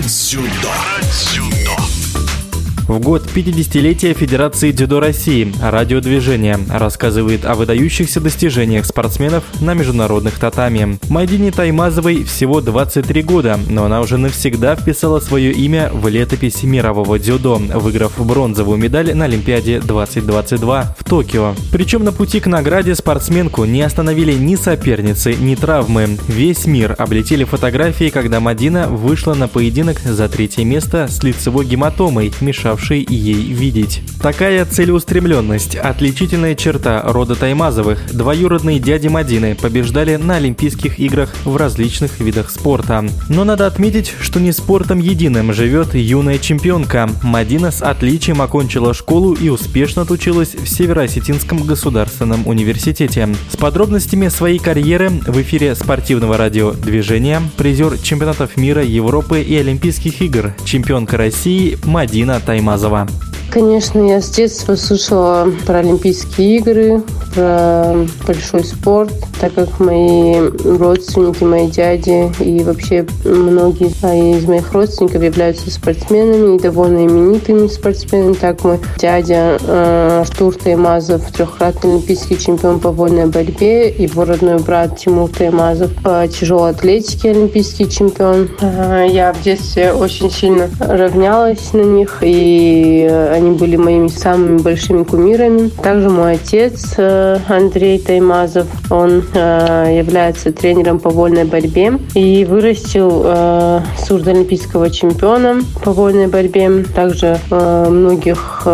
Дзюдо. Дзюдо. В год 50-летия Федерации дзюдо России радиодвижение рассказывает о выдающихся достижениях спортсменов на международных татами. Мадине Таймазовой всего 23 года, но она уже навсегда вписала свое имя в летопись мирового дзюдо, выиграв бронзовую медаль на Олимпиаде 2022 в Токио. Причем на пути к награде спортсменку не остановили ни соперницы, ни травмы. Весь мир облетели фотографии, когда Мадина вышла на поединок за третье место с лицевой гематомой, мешавшей мешавшей ей видеть. Такая целеустремленность – отличительная черта рода Таймазовых. Двоюродные дяди Мадины побеждали на Олимпийских играх в различных видах спорта. Но надо отметить, что не спортом единым живет юная чемпионка. Мадина с отличием окончила школу и успешно отучилась в Северо-Осетинском государственном университете. С подробностями своей карьеры в эфире спортивного радио «Движение» призер чемпионатов мира, Европы и Олимпийских игр, чемпионка России Мадина Таймазова. Мазова. Конечно, я с детства слышала про Олимпийские игры, про большой спорт, так как мои родственники, мои дяди и вообще многие из моих родственников являются спортсменами и довольно именитыми спортсменами. Так мой дядя э, Артур Таймазов, трехкратный олимпийский чемпион по вольной борьбе, его родной брат Тимур Таймазов, по тяжелой атлетике олимпийский чемпион. Э, я в детстве очень сильно равнялась на них и они были моими самыми большими кумирами. Также мой отец э, Андрей Таймазов, он э, является тренером по вольной борьбе и вырастил э, сурдоолимпийского чемпиона по вольной борьбе. Также многих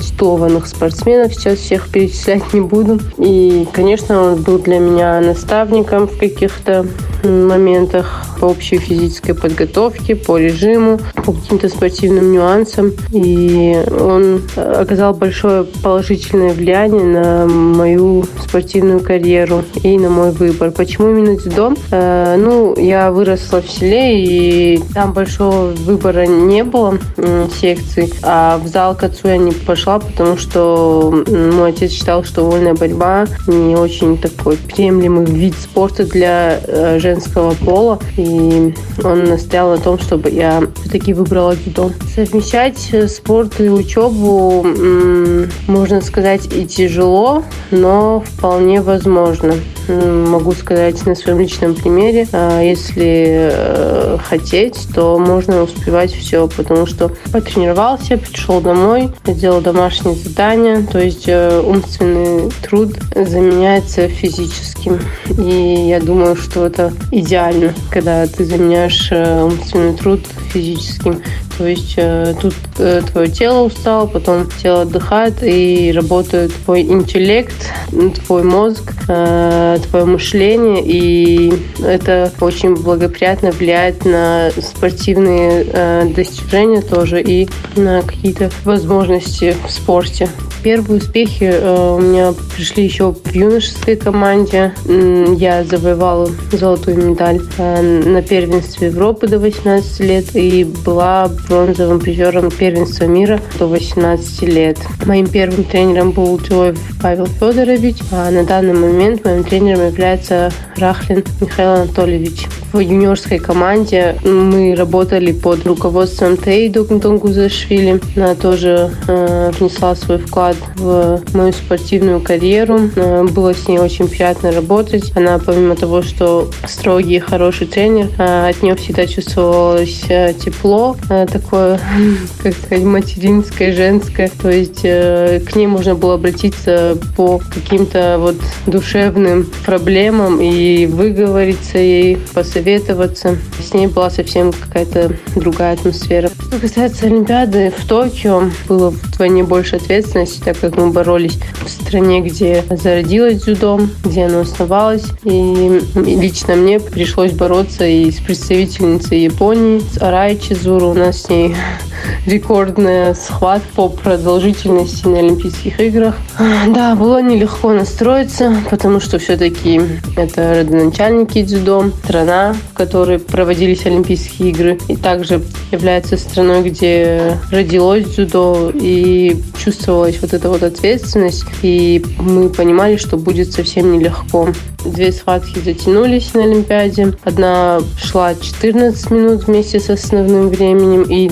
титулованных спортсменов, сейчас всех перечислять не буду. И, конечно, он был для меня наставником в каких-то моментах по общей физической подготовке, по режиму, по каким-то спортивным нюансам. И он оказал большое положительное влияние на мою спортивную карьеру и на мой выбор. Почему именно дзюдо? Э, ну, я выросла в селе, и там большого выбора не было секций. А в зал к отцу я не пошла, потому что мой отец считал, что вольная борьба не очень такой приемлемый вид спорта для э, женского пола. И он настоял на том, чтобы я все-таки выбрала дзюдо. Совмещать спорт и учебу, можно сказать, и тяжело, но вполне возможно могу сказать на своем личном примере. А, если э, хотеть, то можно успевать все, потому что потренировался, пришел домой, сделал домашнее задание, то есть э, умственный труд заменяется физическим. И я думаю, что это идеально, когда ты заменяешь э, умственный труд физическим. То есть тут твое тело устало, потом тело отдыхает и работает твой интеллект, твой мозг, твое мышление, и это очень благоприятно влияет на спортивные э, достижения тоже и на какие-то возможности в спорте. Первые успехи э, у меня пришли еще в юношеской команде. Я завоевала золотую медаль э, на первенстве Европы до 18 лет и была бронзовым призером первенства мира до 18 лет. Моим первым тренером был Джоев Павел Федорович, а на данный момент моим тренером тренером является Рахлин Михаил Анатольевич. В юниорской команде мы работали под руководством Тейду Тунгузашвили. Она тоже э, внесла свой вклад в мою спортивную карьеру. Э, было с ней очень приятно работать. Она, помимо того, что строгий и хороший тренер, э, от нее всегда чувствовалось э, тепло, э, такое, как сказать, материнское, женское. То есть э, к ней можно было обратиться по каким-то вот душевным проблемам и выговориться ей, посоветоваться. С ней была совсем какая-то другая атмосфера. Что касается Олимпиады в Токио, было вдвойне больше ответственности, так как мы боролись в стране, где зародилось дзюдо, где оно основалось. И лично мне пришлось бороться и с представительницей Японии, с Арай Чизуру. У нас с ней рекордная схватка по продолжительности на Олимпийских играх. Да, было нелегко настроиться, потому что все-таки это родоначальники дзюдо, страна, в которой проводились Олимпийские игры, и также является страной, где родилось дзюдо, и чувствовалась вот эта вот ответственность, и мы понимали, что будет совсем нелегко. Две схватки затянулись на Олимпиаде. Одна шла 14 минут вместе с основным временем и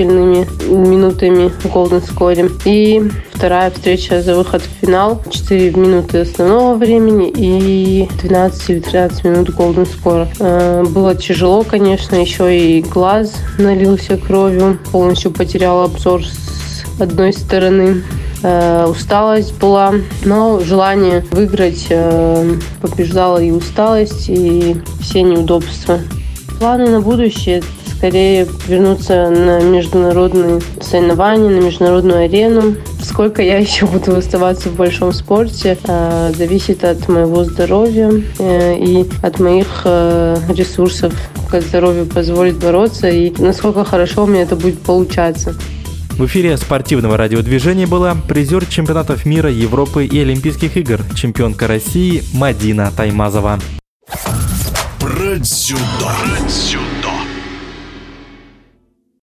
дополнительными минутами в Golden Score. И вторая встреча за выход в финал. 4 минуты основного времени и 12 или 13 минут Golden Score. Э, было тяжело, конечно, еще и глаз налился кровью. Полностью потерял обзор с одной стороны. Э, усталость была, но желание выиграть э, побеждало и усталость, и все неудобства. Планы на будущее скорее вернуться на международные соревнования, на международную арену. Сколько я еще буду оставаться в большом спорте, э, зависит от моего здоровья и от моих ресурсов, как здоровье позволит бороться и насколько хорошо у меня это будет получаться. В эфире спортивного радиодвижения была призер чемпионатов мира, Европы и Олимпийских игр, чемпионка России Мадина Таймазова. Про дзюдо. Про дзюдо.